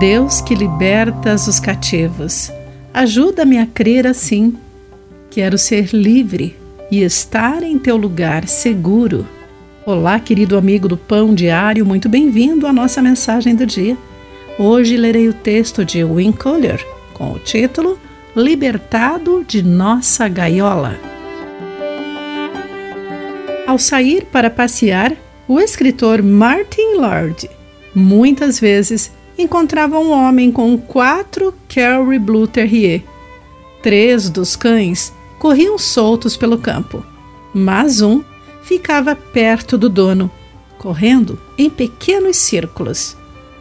Deus que libertas os cativos, ajuda-me a crer assim. Quero ser livre e estar em teu lugar seguro. Olá, querido amigo do Pão Diário, muito bem-vindo à nossa mensagem do dia. Hoje lerei o texto de Win Collier com o título Libertado de Nossa Gaiola. Ao sair para passear, o escritor Martin Lord muitas vezes encontrava um homem com quatro Kerry Blue Terrier. Três dos cães corriam soltos pelo campo, mas um ficava perto do dono, correndo em pequenos círculos.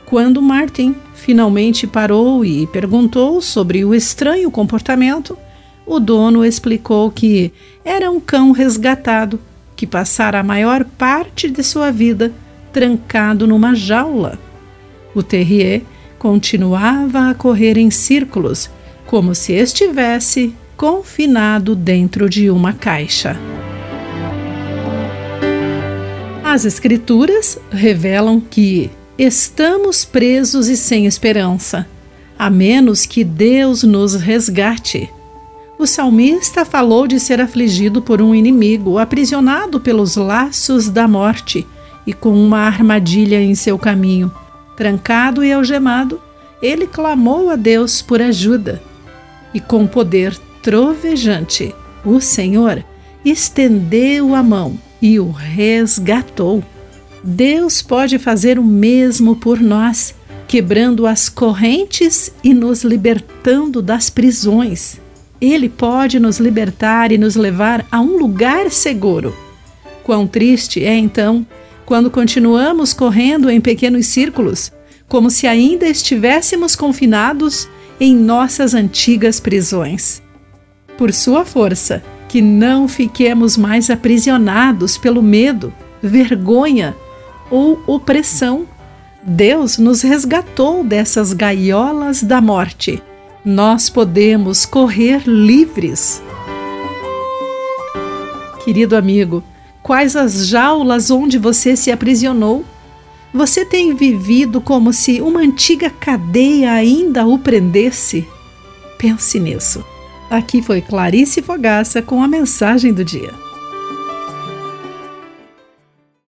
Quando Martin finalmente parou e perguntou sobre o estranho comportamento, o dono explicou que era um cão resgatado que passara a maior parte de sua vida trancado numa jaula. O terrier continuava a correr em círculos, como se estivesse confinado dentro de uma caixa. As Escrituras revelam que estamos presos e sem esperança, a menos que Deus nos resgate. O salmista falou de ser afligido por um inimigo, aprisionado pelos laços da morte e com uma armadilha em seu caminho. Trancado e algemado, ele clamou a Deus por ajuda. E com poder trovejante, o Senhor estendeu a mão e o resgatou. Deus pode fazer o mesmo por nós, quebrando as correntes e nos libertando das prisões. Ele pode nos libertar e nos levar a um lugar seguro. Quão triste é então quando continuamos correndo em pequenos círculos, como se ainda estivéssemos confinados em nossas antigas prisões por sua força, que não fiquemos mais aprisionados pelo medo, vergonha ou opressão. Deus nos resgatou dessas gaiolas da morte. Nós podemos correr livres. Querido amigo, quais as jaulas onde você se aprisionou? Você tem vivido como se uma antiga cadeia ainda o prendesse? Pense nisso. Aqui foi Clarice Fogaça com a mensagem do dia.